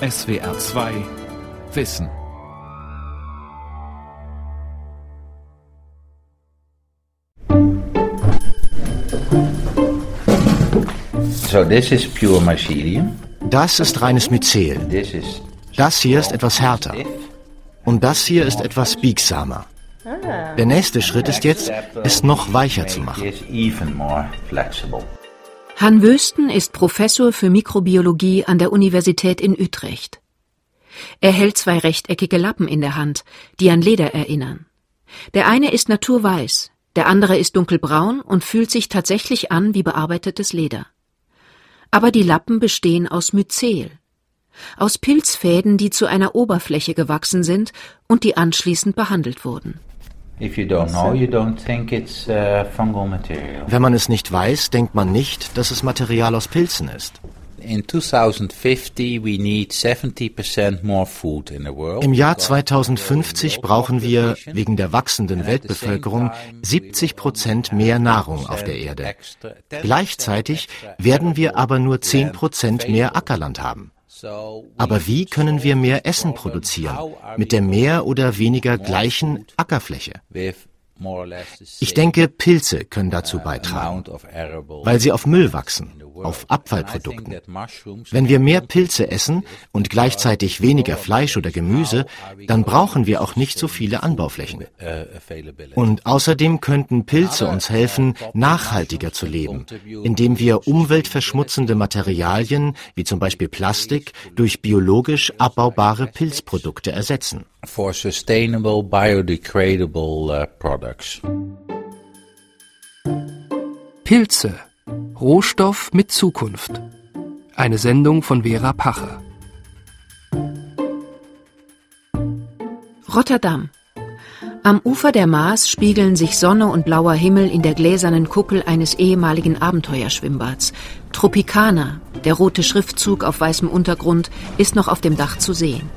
SWR 2 Wissen. So this is pure mycelium. Das ist reines Myzel. This is Das hier ist etwas härter. Und das hier ist etwas biegsamer. Der nächste Schritt ist jetzt, es noch weicher zu machen. Han Wösten ist Professor für Mikrobiologie an der Universität in Utrecht. Er hält zwei rechteckige Lappen in der Hand, die an Leder erinnern. Der eine ist naturweiß, der andere ist dunkelbraun und fühlt sich tatsächlich an wie bearbeitetes Leder. Aber die Lappen bestehen aus Myzel, aus Pilzfäden, die zu einer Oberfläche gewachsen sind und die anschließend behandelt wurden. Wenn man es nicht weiß, denkt man nicht, dass es Material aus Pilzen ist. In 2050 we need 70% more food in the world. Im Jahr 2050 brauchen wir wegen der wachsenden Weltbevölkerung 70 Prozent mehr Nahrung auf der Erde. Gleichzeitig werden wir aber nur 10 Prozent mehr Ackerland haben. Aber wie können wir mehr Essen produzieren mit der mehr oder weniger gleichen Ackerfläche? Ich denke, Pilze können dazu beitragen, weil sie auf Müll wachsen, auf Abfallprodukten. Wenn wir mehr Pilze essen und gleichzeitig weniger Fleisch oder Gemüse, dann brauchen wir auch nicht so viele Anbauflächen. Und außerdem könnten Pilze uns helfen, nachhaltiger zu leben, indem wir umweltverschmutzende Materialien, wie zum Beispiel Plastik, durch biologisch abbaubare Pilzprodukte ersetzen. For sustainable biodegradable uh, products. Pilze. Rohstoff mit Zukunft. Eine Sendung von Vera Pache. Rotterdam. Am Ufer der Maas spiegeln sich Sonne und blauer Himmel in der gläsernen Kuppel eines ehemaligen Abenteuerschwimmbads. Tropicana, der rote Schriftzug auf weißem Untergrund, ist noch auf dem Dach zu sehen.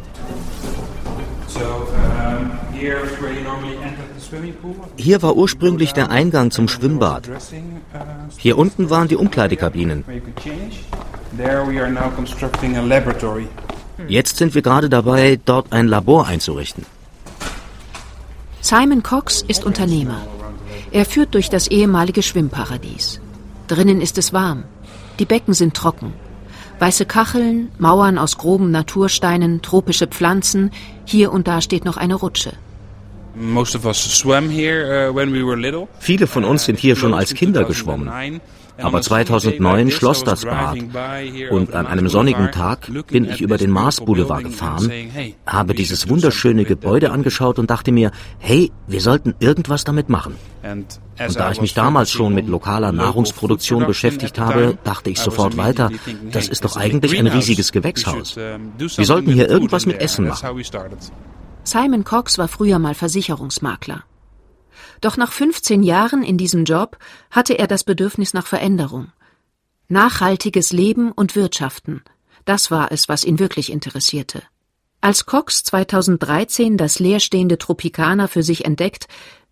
Hier war ursprünglich der Eingang zum Schwimmbad. Hier unten waren die Umkleidekabinen. Jetzt sind wir gerade dabei, dort ein Labor einzurichten. Simon Cox ist Unternehmer. Er führt durch das ehemalige Schwimmparadies. Drinnen ist es warm. Die Becken sind trocken. Weiße Kacheln, Mauern aus groben Natursteinen, tropische Pflanzen, hier und da steht noch eine Rutsche. Viele von uns sind hier schon als Kinder geschwommen. Aber 2009 schloss das Bad und an einem sonnigen Tag bin ich über den Mars Boulevard gefahren, habe dieses wunderschöne Gebäude angeschaut und dachte mir, hey, wir sollten irgendwas damit machen. Und da ich mich damals schon mit lokaler Nahrungsproduktion beschäftigt habe, dachte ich sofort weiter, das ist doch eigentlich ein riesiges Gewächshaus. Wir sollten hier irgendwas mit Essen machen. Simon Cox war früher mal Versicherungsmakler. Doch nach 15 Jahren in diesem Job hatte er das Bedürfnis nach Veränderung. Nachhaltiges Leben und Wirtschaften, das war es, was ihn wirklich interessierte. Als Cox 2013 das leerstehende Tropikaner für sich entdeckt,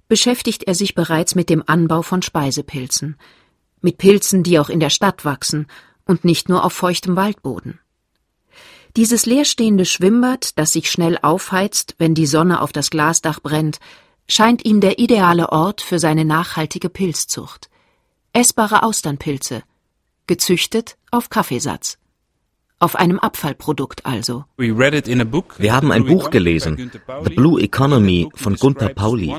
beschäftigt er sich bereits mit dem Anbau von Speisepilzen. Mit Pilzen, die auch in der Stadt wachsen und nicht nur auf feuchtem Waldboden. Dieses leerstehende Schwimmbad, das sich schnell aufheizt, wenn die Sonne auf das Glasdach brennt, scheint ihm der ideale Ort für seine nachhaltige Pilzzucht. Essbare Austernpilze, gezüchtet auf Kaffeesatz. Auf einem Abfallprodukt also. Wir haben ein Buch gelesen, The Blue Economy von Gunther Pauli.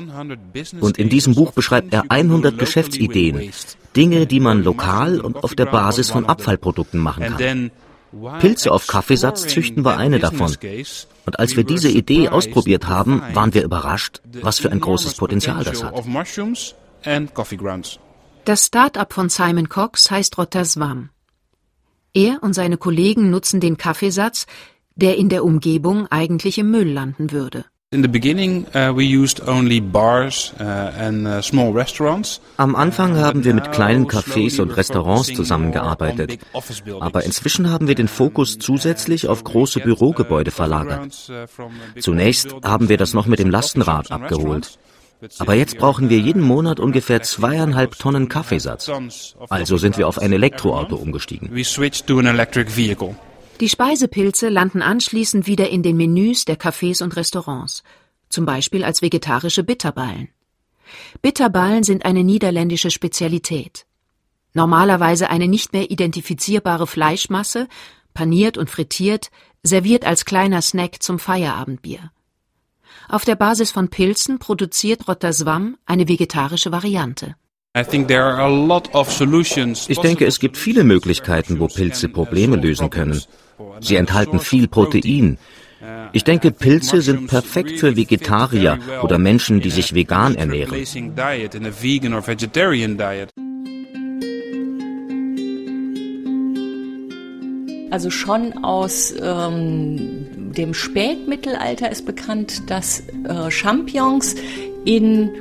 Und in diesem Buch beschreibt er 100 Geschäftsideen, Dinge, die man lokal und auf der Basis von Abfallprodukten machen kann. Pilze auf Kaffeesatz züchten war eine davon. Und als wir diese Idee ausprobiert haben, waren wir überrascht, was für ein großes Potenzial das hat. Das Start-up von Simon Cox heißt Rotterswam. Er und seine Kollegen nutzen den Kaffeesatz, der in der Umgebung eigentlich im Müll landen würde. In the beginning, uh, we used only bars uh, and uh, small restaurants. Am Anfang haben wir mit kleinen Cafés und Restaurants zusammengearbeitet. Aber inzwischen haben wir den Fokus zusätzlich auf große Bürogebäude verlagert. Zunächst haben wir das noch mit dem Lastenrad abgeholt. Aber jetzt brauchen wir jeden Monat ungefähr zweieinhalb Tonnen Kaffeesatz. Also sind wir auf ein Elektroauto umgestiegen. Die Speisepilze landen anschließend wieder in den Menüs der Cafés und Restaurants, zum Beispiel als vegetarische Bitterballen. Bitterballen sind eine niederländische Spezialität. Normalerweise eine nicht mehr identifizierbare Fleischmasse, paniert und frittiert, serviert als kleiner Snack zum Feierabendbier. Auf der Basis von Pilzen produziert Rotterswam eine vegetarische Variante. Ich denke, es gibt viele Möglichkeiten, wo Pilze Probleme lösen können. Sie enthalten viel Protein. Ich denke, Pilze sind perfekt für Vegetarier oder Menschen, die sich vegan ernähren. Also schon aus ähm, dem Spätmittelalter ist bekannt, dass äh, Champignons in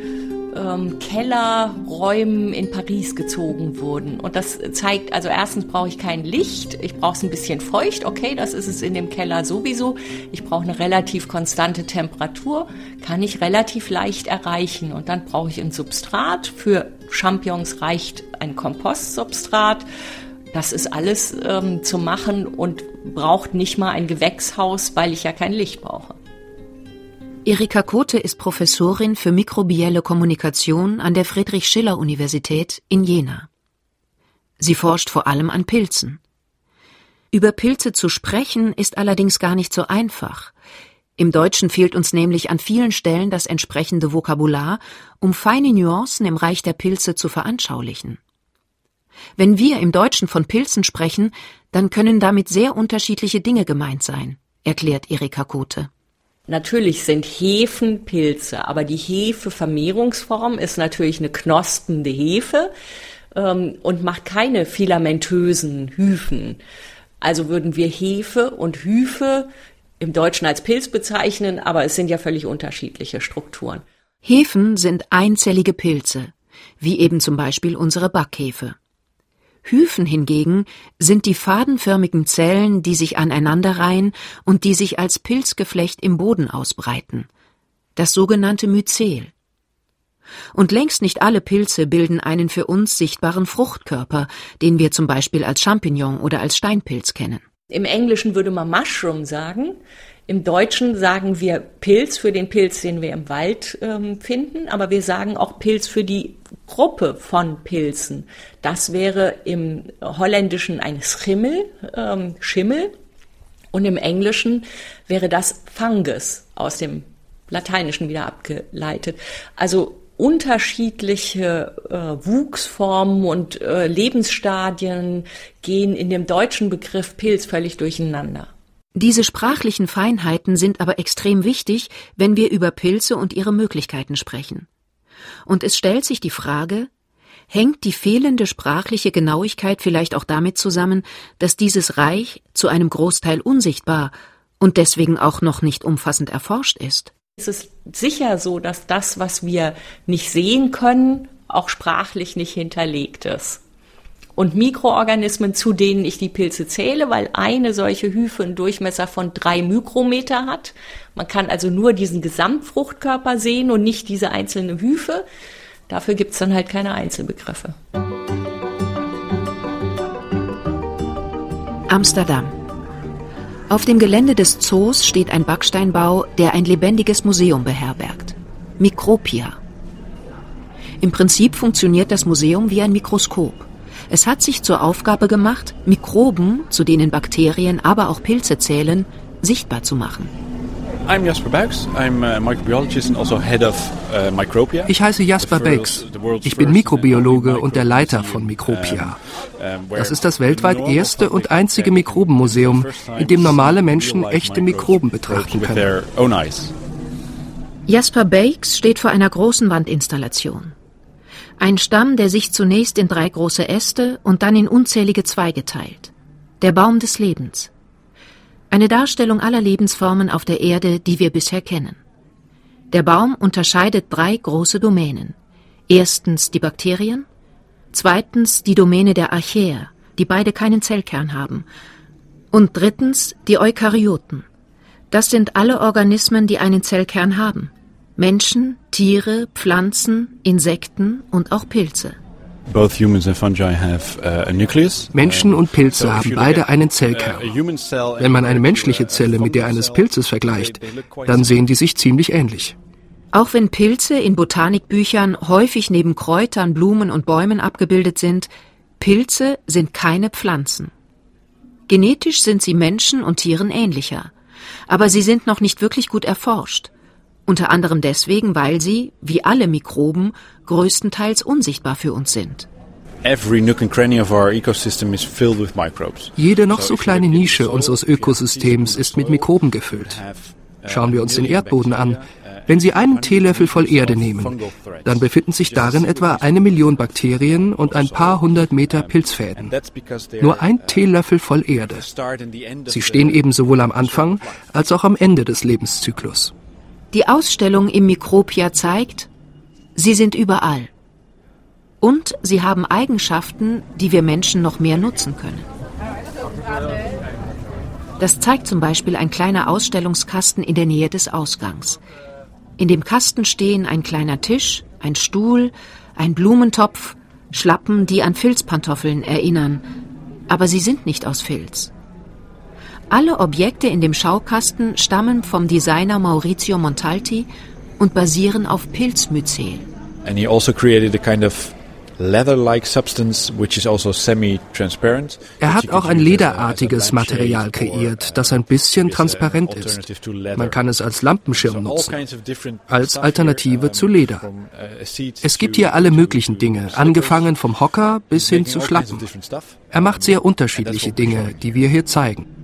ähm, Kellerräumen in Paris gezogen wurden. Und das zeigt, also erstens brauche ich kein Licht, ich brauche es ein bisschen feucht, okay, das ist es in dem Keller sowieso. Ich brauche eine relativ konstante Temperatur, kann ich relativ leicht erreichen. Und dann brauche ich ein Substrat. Für Champignons reicht ein Kompostsubstrat. Das ist alles ähm, zu machen und braucht nicht mal ein Gewächshaus, weil ich ja kein Licht brauche. Erika Kote ist Professorin für mikrobielle Kommunikation an der Friedrich-Schiller-Universität in Jena. Sie forscht vor allem an Pilzen. Über Pilze zu sprechen ist allerdings gar nicht so einfach. Im Deutschen fehlt uns nämlich an vielen Stellen das entsprechende Vokabular, um feine Nuancen im Reich der Pilze zu veranschaulichen. Wenn wir im Deutschen von Pilzen sprechen, dann können damit sehr unterschiedliche Dinge gemeint sein, erklärt Erika Kote. Natürlich sind Hefen Pilze, aber die Hefevermehrungsform ist natürlich eine knospende Hefe ähm, und macht keine filamentösen Hyphen. Also würden wir Hefe und Hyphe im Deutschen als Pilz bezeichnen, aber es sind ja völlig unterschiedliche Strukturen. Hefen sind einzellige Pilze, wie eben zum Beispiel unsere Backhefe. Hyphen hingegen sind die fadenförmigen Zellen, die sich aneinanderreihen und die sich als Pilzgeflecht im Boden ausbreiten. Das sogenannte Myzel. Und längst nicht alle Pilze bilden einen für uns sichtbaren Fruchtkörper, den wir zum Beispiel als Champignon oder als Steinpilz kennen. Im Englischen würde man Mushroom sagen. Im Deutschen sagen wir Pilz für den Pilz, den wir im Wald ähm, finden, aber wir sagen auch Pilz für die Gruppe von Pilzen. Das wäre im Holländischen ein Schimmel, ähm, Schimmel, und im Englischen wäre das Fungus aus dem Lateinischen wieder abgeleitet. Also unterschiedliche äh, Wuchsformen und äh, Lebensstadien gehen in dem deutschen Begriff Pilz völlig durcheinander. Diese sprachlichen Feinheiten sind aber extrem wichtig, wenn wir über Pilze und ihre Möglichkeiten sprechen. Und es stellt sich die Frage, hängt die fehlende sprachliche Genauigkeit vielleicht auch damit zusammen, dass dieses Reich zu einem Großteil unsichtbar und deswegen auch noch nicht umfassend erforscht ist? Es ist sicher so, dass das, was wir nicht sehen können, auch sprachlich nicht hinterlegt ist und Mikroorganismen, zu denen ich die Pilze zähle, weil eine solche Hyphe einen Durchmesser von drei Mikrometer hat. Man kann also nur diesen Gesamtfruchtkörper sehen und nicht diese einzelne Hyphe. Dafür gibt es dann halt keine Einzelbegriffe. Amsterdam. Auf dem Gelände des Zoos steht ein Backsteinbau, der ein lebendiges Museum beherbergt. Mikropia. Im Prinzip funktioniert das Museum wie ein Mikroskop. Es hat sich zur Aufgabe gemacht, Mikroben, zu denen Bakterien, aber auch Pilze zählen, sichtbar zu machen. I'm Jasper Baux. I'm a microbiologist and also head of uh. Ich heiße Jasper Baux. Ich bin Mikrobiologe und der Leiter von Micropia. Das ist das weltweit erste und einzige Mikrobenmuseum, in dem normale Menschen echte Mikroben betrachten können. Jasper Bakes steht vor einer großen Wandinstallation. Ein Stamm, der sich zunächst in drei große Äste und dann in unzählige Zweige teilt. Der Baum des Lebens. Eine Darstellung aller Lebensformen auf der Erde, die wir bisher kennen. Der Baum unterscheidet drei große Domänen. Erstens die Bakterien, zweitens die Domäne der Archaea, die beide keinen Zellkern haben, und drittens die Eukaryoten. Das sind alle Organismen, die einen Zellkern haben. Menschen, Tiere, Pflanzen, Insekten und auch Pilze. Uh, Menschen und Pilze haben beide einen Zellkern. Wenn man eine menschliche Zelle mit der eines Pilzes vergleicht, dann sehen die sich ziemlich ähnlich. Auch wenn Pilze in Botanikbüchern häufig neben Kräutern, Blumen und Bäumen abgebildet sind, Pilze sind keine Pflanzen. Genetisch sind sie Menschen und Tieren ähnlicher, aber sie sind noch nicht wirklich gut erforscht. Unter anderem deswegen, weil sie, wie alle Mikroben, größtenteils unsichtbar für uns sind. Jede noch so kleine Nische unseres Ökosystems ist mit Mikroben gefüllt. Schauen wir uns den Erdboden an. Wenn Sie einen Teelöffel voll Erde nehmen, dann befinden sich darin etwa eine Million Bakterien und ein paar hundert Meter Pilzfäden. Nur ein Teelöffel voll Erde. Sie stehen eben sowohl am Anfang als auch am Ende des Lebenszyklus. Die Ausstellung im Mikropia zeigt, sie sind überall. Und sie haben Eigenschaften, die wir Menschen noch mehr nutzen können. Das zeigt zum Beispiel ein kleiner Ausstellungskasten in der Nähe des Ausgangs. In dem Kasten stehen ein kleiner Tisch, ein Stuhl, ein Blumentopf, Schlappen, die an Filzpantoffeln erinnern, aber sie sind nicht aus Filz. Alle Objekte in dem Schaukasten stammen vom Designer Maurizio Montalti und basieren auf Pilzmyzel. And he also created a kind of leather-like substance which is also semi-transparent. Er hat auch ein lederartiges Material kreiert, das ein bisschen transparent ist. Man kann es als Lampenschirm nutzen, als Alternative zu Leder. Uh, es gibt hier alle möglichen Dinge, angefangen vom Hocker bis hin zu Schlappen. Er macht sehr unterschiedliche Dinge, die wir hier zeigen.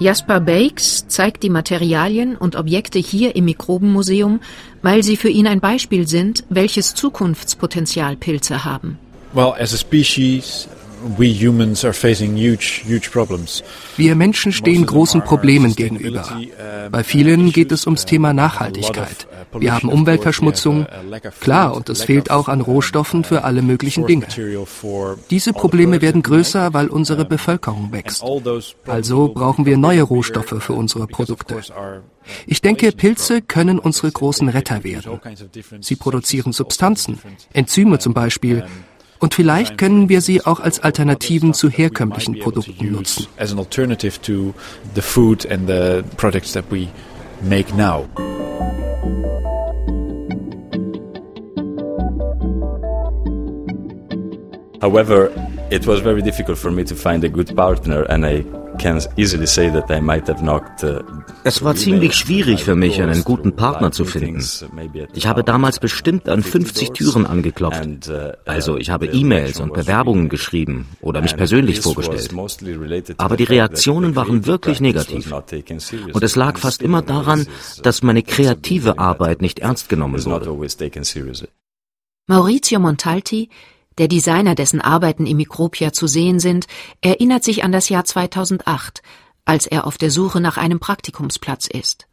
Jasper Bakes zeigt die Materialien und Objekte hier im Mikrobenmuseum, weil sie für ihn ein Beispiel sind, welches Zukunftspotenzial Pilze haben. Well, as a species, wir Menschen stehen großen Problemen gegenüber. Bei vielen geht es ums Thema Nachhaltigkeit. Wir haben Umweltverschmutzung, klar, und es fehlt auch an Rohstoffen für alle möglichen Dinge. Diese Probleme werden größer, weil unsere Bevölkerung wächst. Also brauchen wir neue Rohstoffe für unsere Produkte. Ich denke, Pilze können unsere großen Retter werden. Sie produzieren Substanzen, Enzyme zum Beispiel, und vielleicht können wir sie auch als Alternativen zu herkömmlichen Produkten nutzen. However, it was very difficult for me to find a good partner and I Uh, es war ziemlich schwierig für mich, einen guten Partner zu finden. Ich habe damals bestimmt an 50 Türen angeklopft. Uh, also ich habe E-Mails und Bewerbungen geschrieben oder mich persönlich vorgestellt. Aber die Reaktionen waren wirklich negativ. Und es lag fast immer daran, dass meine kreative Arbeit nicht ernst genommen wurde. Maurizio Montalti der Designer, dessen Arbeiten im Mikropia zu sehen sind, erinnert sich an das Jahr 2008, als er auf der Suche nach einem Praktikumsplatz ist.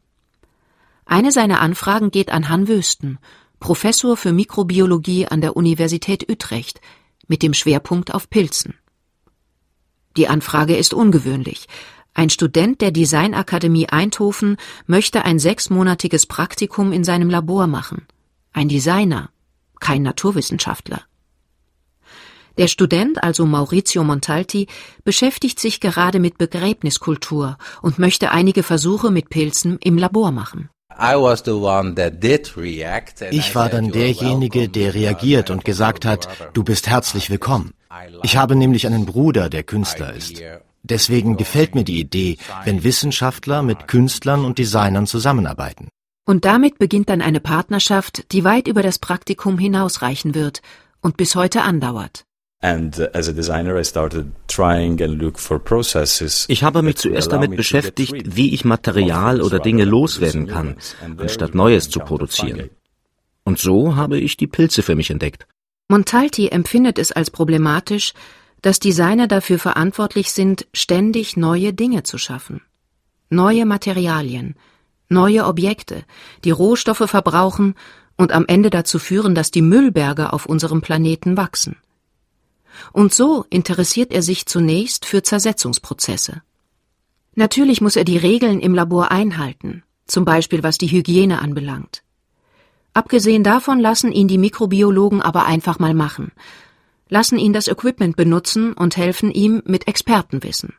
Eine seiner Anfragen geht an Han Wösten, Professor für Mikrobiologie an der Universität Utrecht, mit dem Schwerpunkt auf Pilzen. Die Anfrage ist ungewöhnlich. Ein Student der Designakademie Eindhoven möchte ein sechsmonatiges Praktikum in seinem Labor machen. Ein Designer, kein Naturwissenschaftler. Der Student, also Maurizio Montalti, beschäftigt sich gerade mit Begräbniskultur und möchte einige Versuche mit Pilzen im Labor machen. Ich war dann derjenige, der reagiert und gesagt hat, du bist herzlich willkommen. Ich habe nämlich einen Bruder, der Künstler ist. Deswegen gefällt mir die Idee, wenn Wissenschaftler mit Künstlern und Designern zusammenarbeiten. Und damit beginnt dann eine Partnerschaft, die weit über das Praktikum hinausreichen wird und bis heute andauert. Uh, ich habe mich zuerst damit beschäftigt, wie ich Material oder Dinge loswerden kann, anstatt Neues zu produzieren. Und so habe ich die Pilze für mich entdeckt. Montalti empfindet es als problematisch, dass Designer dafür verantwortlich sind, ständig neue Dinge zu schaffen. Neue Materialien, neue Objekte, die Rohstoffe verbrauchen und am Ende dazu führen, dass die Müllberge auf unserem Planeten wachsen. Und so interessiert er sich zunächst für Zersetzungsprozesse. Natürlich muss er die Regeln im Labor einhalten, zum Beispiel was die Hygiene anbelangt. Abgesehen davon lassen ihn die Mikrobiologen aber einfach mal machen. lassen ihn das Equipment benutzen und helfen ihm mit Expertenwissen.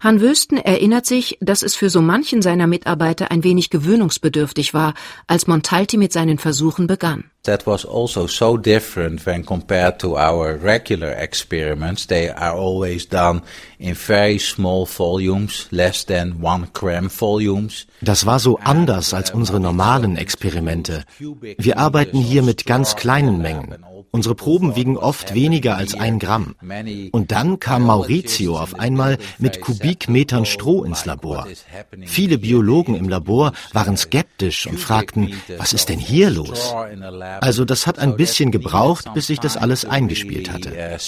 Han Wösten erinnert sich, dass es für so manchen seiner Mitarbeiter ein wenig gewöhnungsbedürftig war, als Montalti mit seinen Versuchen begann. That was also so different when compared to our regular experiments. They are always done in very small volumes, less than one gram volumes. Das war so anders als unsere normalen Experimente. Wir arbeiten hier mit ganz kleinen Mengen. Unsere Proben wiegen oft weniger als ein Gramm. Und dann kam Maurizio auf einmal mit Kubikmetern Stroh ins Labor. Viele Biologen im Labor waren skeptisch und fragten, was ist denn hier los? Also das hat ein bisschen gebraucht, bis sich das alles eingespielt hatte.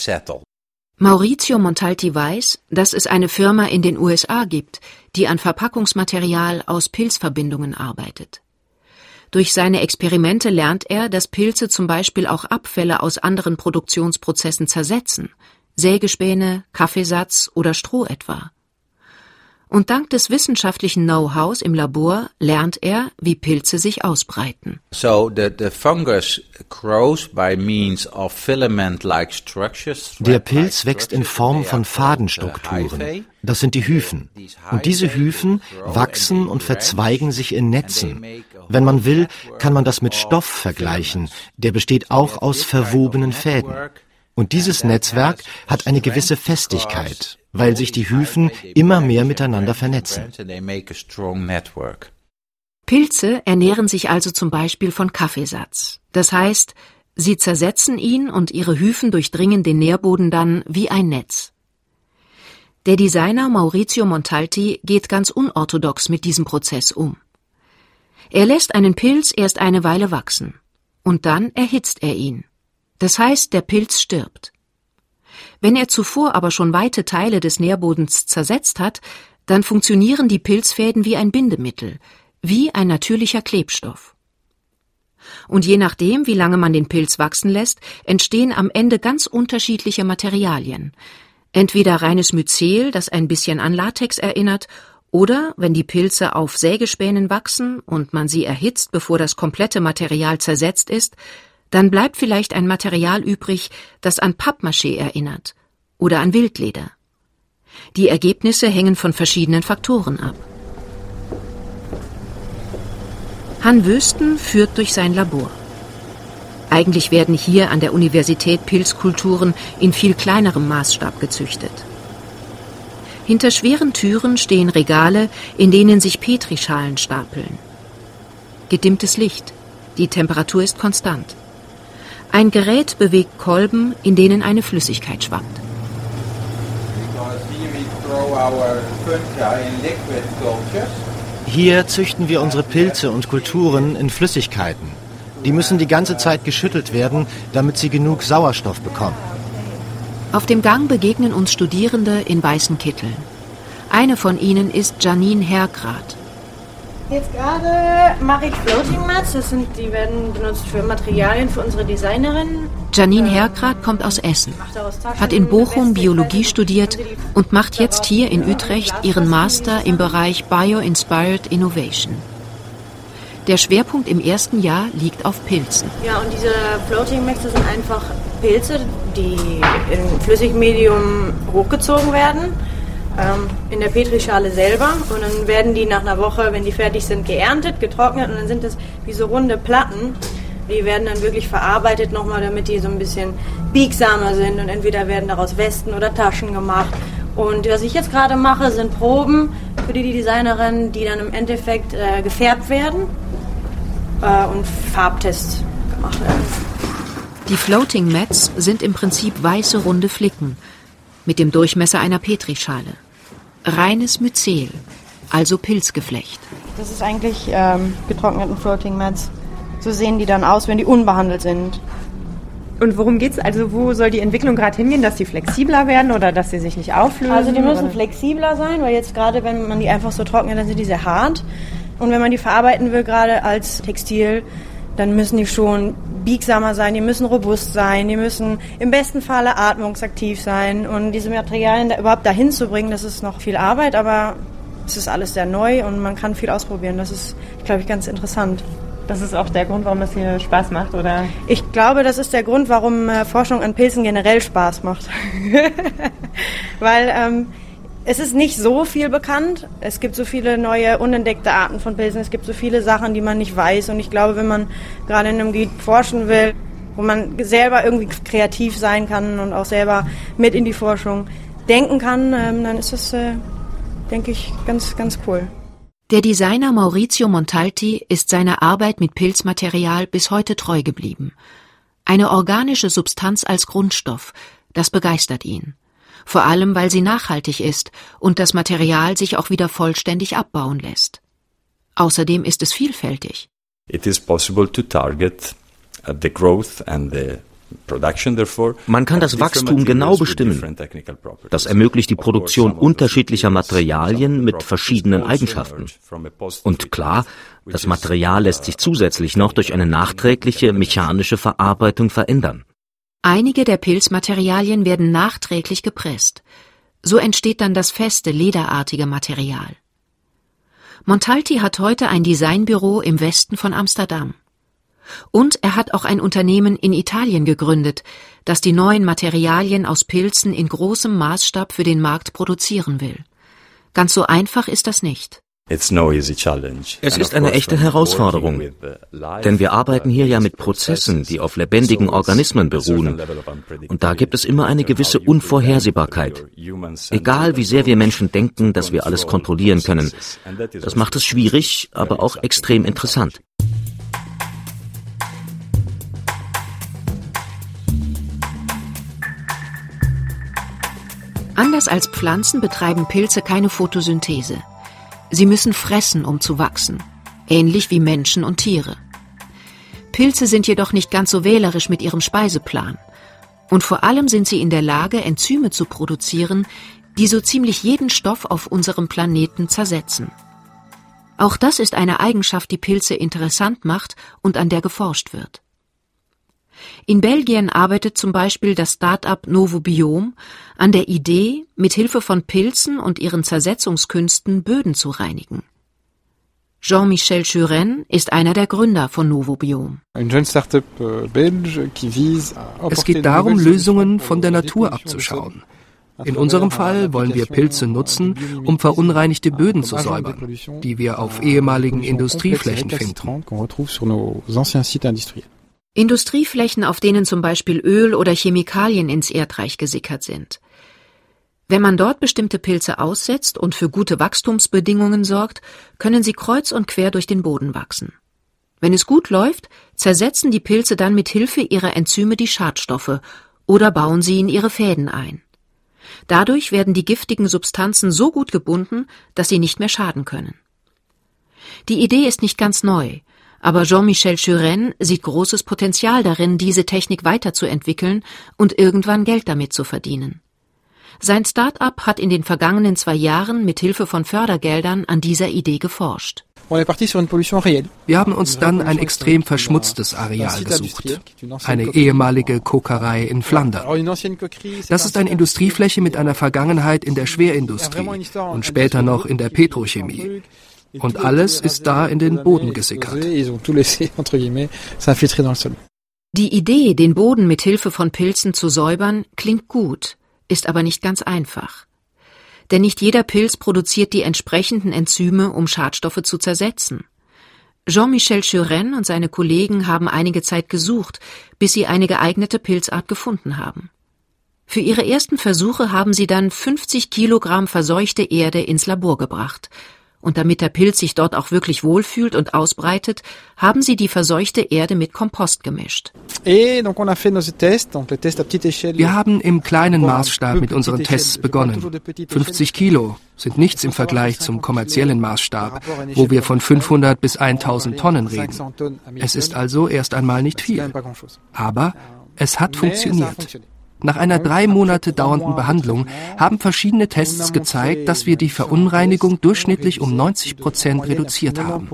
Maurizio Montalti weiß, dass es eine Firma in den USA gibt, die an Verpackungsmaterial aus Pilzverbindungen arbeitet. Durch seine Experimente lernt er, dass Pilze zum Beispiel auch Abfälle aus anderen Produktionsprozessen zersetzen, Sägespäne, Kaffeesatz oder Stroh etwa. Und dank des wissenschaftlichen Know-hows im Labor lernt er, wie Pilze sich ausbreiten. So the, the fungus grows by means of filament-like structures. Der Pilz wächst in Form von Fadenstrukturen. Das sind die Hyphen. Und diese Hyphen wachsen und verzweigen sich in Netzen. Wenn man will, kann man das mit Stoff vergleichen. Der besteht auch aus verwobenen Fäden. Und dieses Netzwerk hat eine gewisse Festigkeit, weil sich die Hyphen immer mehr miteinander vernetzen. Pilze ernähren sich also zum Beispiel von Kaffeesatz. Das heißt, sie zersetzen ihn und ihre Hyphen durchdringen den Nährboden dann wie ein Netz. Der Designer Maurizio Montalti geht ganz unorthodox mit diesem Prozess um. Er lässt einen Pilz erst eine Weile wachsen und dann erhitzt er ihn. Das heißt, der Pilz stirbt. Wenn er zuvor aber schon weite Teile des Nährbodens zersetzt hat, dann funktionieren die Pilzfäden wie ein Bindemittel, wie ein natürlicher Klebstoff. Und je nachdem, wie lange man den Pilz wachsen lässt, entstehen am Ende ganz unterschiedliche Materialien. Entweder reines Myzel, das ein bisschen an Latex erinnert, oder, wenn die Pilze auf Sägespänen wachsen und man sie erhitzt, bevor das komplette Material zersetzt ist, dann bleibt vielleicht ein Material übrig, das an Pappmaché erinnert oder an Wildleder. Die Ergebnisse hängen von verschiedenen Faktoren ab. Han Wösten führt durch sein Labor. Eigentlich werden hier an der Universität Pilzkulturen in viel kleinerem Maßstab gezüchtet. Hinter schweren Türen stehen Regale, in denen sich Petrischalen stapeln. Gedimmtes Licht. Die Temperatur ist konstant. Ein Gerät bewegt Kolben, in denen eine Flüssigkeit schwappt. Hier züchten wir unsere Pilze und Kulturen in Flüssigkeiten. Die müssen die ganze Zeit geschüttelt werden, damit sie genug Sauerstoff bekommen. Auf dem Gang begegnen uns Studierende in weißen Kitteln. Eine von ihnen ist Janine Hergrad. Jetzt gerade mache ich Floating Mats. Das sind, die werden benutzt für Materialien für unsere Designerin. Janine ähm, Hergrad kommt aus Essen, hat in Bochum Biologie studiert und macht jetzt hier in Utrecht ihren Master im Bereich Bio-Inspired Innovation. Der Schwerpunkt im ersten Jahr liegt auf Pilzen. Ja, und diese Floating Max, das sind einfach Pilze, die in Flüssigmedium hochgezogen werden ähm, in der Petrischale selber und dann werden die nach einer Woche, wenn die fertig sind, geerntet, getrocknet und dann sind das wie so runde Platten. Die werden dann wirklich verarbeitet nochmal, damit die so ein bisschen biegsamer sind und entweder werden daraus Westen oder Taschen gemacht. Und was ich jetzt gerade mache, sind Proben für die, Designerin, die dann im Endeffekt äh, gefärbt werden äh, und Farbtests gemacht werden. Die Floating Mats sind im Prinzip weiße runde Flicken mit dem Durchmesser einer Petrischale. Reines Myzel, also Pilzgeflecht. Das ist eigentlich ähm, getrockneten Floating Mats. So sehen die dann aus, wenn die unbehandelt sind. Und worum geht es? Also wo soll die Entwicklung gerade hingehen, dass sie flexibler werden oder dass sie sich nicht auflösen? Also die müssen oder? flexibler sein, weil jetzt gerade, wenn man die einfach so trocknet, dann sind die sehr hart. Und wenn man die verarbeiten will, gerade als Textil, dann müssen die schon biegsamer sein, die müssen robust sein, die müssen im besten Falle atmungsaktiv sein. Und diese Materialien da überhaupt dahin zu bringen, das ist noch viel Arbeit, aber es ist alles sehr neu und man kann viel ausprobieren. Das ist, glaube ich, ganz interessant. Das ist auch der Grund, warum das hier Spaß macht, oder? Ich glaube, das ist der Grund, warum äh, Forschung an Pilzen generell Spaß macht. Weil ähm, es ist nicht so viel bekannt. Es gibt so viele neue, unentdeckte Arten von Pilzen. Es gibt so viele Sachen, die man nicht weiß. Und ich glaube, wenn man gerade in einem Gebiet forschen will, wo man selber irgendwie kreativ sein kann und auch selber mit in die Forschung denken kann, ähm, dann ist das, äh, denke ich, ganz, ganz cool. Der Designer Maurizio Montalti ist seiner Arbeit mit Pilzmaterial bis heute treu geblieben. Eine organische Substanz als Grundstoff, das begeistert ihn vor allem weil sie nachhaltig ist und das Material sich auch wieder vollständig abbauen lässt. Außerdem ist es vielfältig. It is possible to target uh, the growth and the man kann das Wachstum genau bestimmen. Das ermöglicht die Produktion unterschiedlicher Materialien mit verschiedenen Eigenschaften. Und klar, das Material lässt sich zusätzlich noch durch eine nachträgliche mechanische Verarbeitung verändern. Einige der Pilzmaterialien werden nachträglich gepresst. So entsteht dann das feste, lederartige Material. Montalti hat heute ein Designbüro im Westen von Amsterdam. Und er hat auch ein Unternehmen in Italien gegründet, das die neuen Materialien aus Pilzen in großem Maßstab für den Markt produzieren will. Ganz so einfach ist das nicht. Es ist eine echte Herausforderung, denn wir arbeiten hier ja mit Prozessen, die auf lebendigen Organismen beruhen. Und da gibt es immer eine gewisse Unvorhersehbarkeit. Egal wie sehr wir Menschen denken, dass wir alles kontrollieren können. Das macht es schwierig, aber auch extrem interessant. Anders als Pflanzen betreiben Pilze keine Photosynthese. Sie müssen fressen, um zu wachsen, ähnlich wie Menschen und Tiere. Pilze sind jedoch nicht ganz so wählerisch mit ihrem Speiseplan. Und vor allem sind sie in der Lage, Enzyme zu produzieren, die so ziemlich jeden Stoff auf unserem Planeten zersetzen. Auch das ist eine Eigenschaft, die Pilze interessant macht und an der geforscht wird. In Belgien arbeitet zum Beispiel das Start-up Novobiom an der Idee, mit Hilfe von Pilzen und ihren Zersetzungskünsten Böden zu reinigen. Jean-Michel Churen ist einer der Gründer von Novobiom. Euh, es geht darum, Lösungen von der Natur abzuschauen. In unserem Fall wollen wir Pilze nutzen, um verunreinigte Böden zu säubern, die wir auf ehemaligen Industrieflächen finden. Industrieflächen, auf denen zum Beispiel Öl oder Chemikalien ins Erdreich gesickert sind. Wenn man dort bestimmte Pilze aussetzt und für gute Wachstumsbedingungen sorgt, können sie kreuz und quer durch den Boden wachsen. Wenn es gut läuft, zersetzen die Pilze dann mit Hilfe ihrer Enzyme die Schadstoffe oder bauen sie in ihre Fäden ein. Dadurch werden die giftigen Substanzen so gut gebunden, dass sie nicht mehr schaden können. Die Idee ist nicht ganz neu, aber Jean-Michel Churen sieht großes Potenzial darin, diese Technik weiterzuentwickeln und irgendwann Geld damit zu verdienen. Sein Start-up hat in den vergangenen zwei Jahren mit Hilfe von Fördergeldern an dieser Idee geforscht. Wir haben uns dann ein extrem verschmutztes Areal gesucht. Eine ehemalige Kokerei in Flandern. Das ist eine Industriefläche mit einer Vergangenheit in der Schwerindustrie und später noch in der Petrochemie. Und alles ist da in den Boden gesickert. Die Idee, den Boden mit Hilfe von Pilzen zu säubern, klingt gut, ist aber nicht ganz einfach. Denn nicht jeder Pilz produziert die entsprechenden Enzyme, um Schadstoffe zu zersetzen. Jean-Michel Churen und seine Kollegen haben einige Zeit gesucht, bis sie eine geeignete Pilzart gefunden haben. Für ihre ersten Versuche haben sie dann 50 Kilogramm verseuchte Erde ins Labor gebracht und damit der Pilz sich dort auch wirklich wohlfühlt und ausbreitet, haben sie die verseuchte Erde mit Kompost gemischt. Wir haben im kleinen Maßstab mit unseren Tests begonnen. 50 Kilo sind nichts im Vergleich zum kommerziellen Maßstab, wo wir von 500 bis 1000 Tonnen reden. Es ist also erst einmal nicht viel. Aber es hat funktioniert. Nach einer drei Monate dauernden Behandlung haben verschiedene Tests gezeigt, dass wir die Verunreinigung durchschnittlich um 90 Prozent reduziert haben.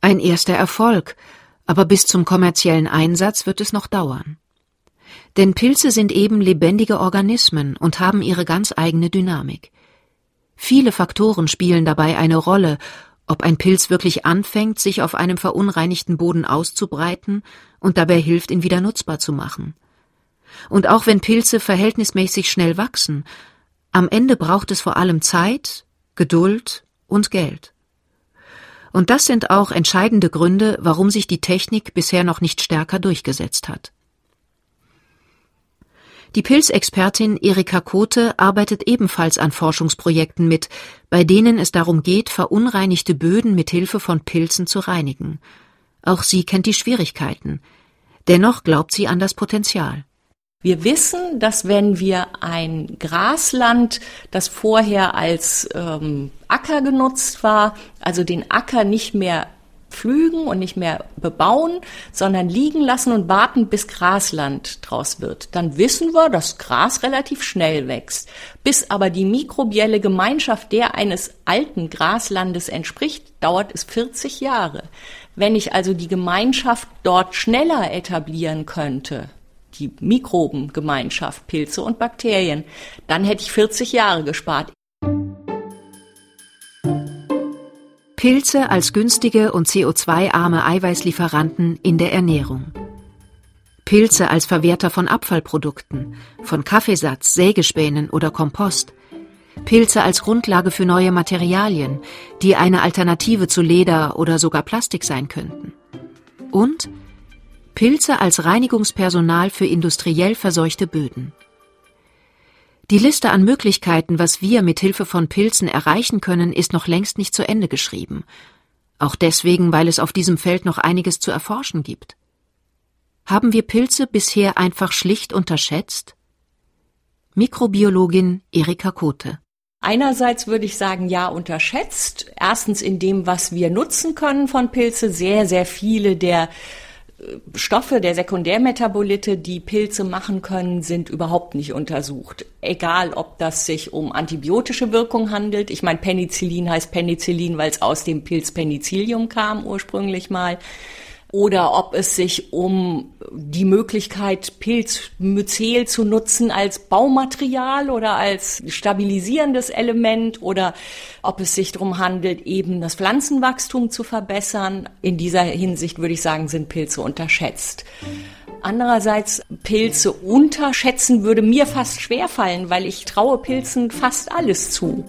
Ein erster Erfolg, aber bis zum kommerziellen Einsatz wird es noch dauern. Denn Pilze sind eben lebendige Organismen und haben ihre ganz eigene Dynamik. Viele Faktoren spielen dabei eine Rolle, ob ein Pilz wirklich anfängt, sich auf einem verunreinigten Boden auszubreiten und dabei hilft, ihn wieder nutzbar zu machen. Und auch wenn Pilze verhältnismäßig schnell wachsen, am Ende braucht es vor allem Zeit, Geduld und Geld. Und das sind auch entscheidende Gründe, warum sich die Technik bisher noch nicht stärker durchgesetzt hat. Die Pilzexpertin Erika Kote arbeitet ebenfalls an Forschungsprojekten mit, bei denen es darum geht, verunreinigte Böden mit Hilfe von Pilzen zu reinigen. Auch sie kennt die Schwierigkeiten. Dennoch glaubt sie an das Potenzial. Wir wissen, dass wenn wir ein Grasland, das vorher als ähm, Acker genutzt war, also den Acker nicht mehr pflügen und nicht mehr bebauen, sondern liegen lassen und warten, bis Grasland draus wird. Dann wissen wir, dass Gras relativ schnell wächst. Bis aber die mikrobielle Gemeinschaft der eines alten Graslandes entspricht, dauert es 40 Jahre. Wenn ich also die Gemeinschaft dort schneller etablieren könnte, die Mikrobengemeinschaft, Pilze und Bakterien, dann hätte ich 40 Jahre gespart. Pilze als günstige und CO2-arme Eiweißlieferanten in der Ernährung. Pilze als Verwerter von Abfallprodukten, von Kaffeesatz, Sägespänen oder Kompost. Pilze als Grundlage für neue Materialien, die eine Alternative zu Leder oder sogar Plastik sein könnten. Und Pilze als Reinigungspersonal für industriell verseuchte Böden. Die Liste an Möglichkeiten, was wir mit Hilfe von Pilzen erreichen können, ist noch längst nicht zu Ende geschrieben. Auch deswegen, weil es auf diesem Feld noch einiges zu erforschen gibt. Haben wir Pilze bisher einfach schlicht unterschätzt? Mikrobiologin Erika Kote. Einerseits würde ich sagen, ja, unterschätzt. Erstens in dem, was wir nutzen können von Pilze. Sehr, sehr viele der Stoffe der Sekundärmetabolite, die Pilze machen können, sind überhaupt nicht untersucht. Egal, ob das sich um antibiotische Wirkung handelt. Ich meine, Penicillin heißt Penicillin, weil es aus dem Pilz Penicillium kam ursprünglich mal oder ob es sich um die Möglichkeit, Pilzmyzel zu nutzen als Baumaterial oder als stabilisierendes Element oder ob es sich darum handelt, eben das Pflanzenwachstum zu verbessern. In dieser Hinsicht würde ich sagen, sind Pilze unterschätzt. Andererseits Pilze unterschätzen würde mir fast schwerfallen, weil ich traue Pilzen fast alles zu.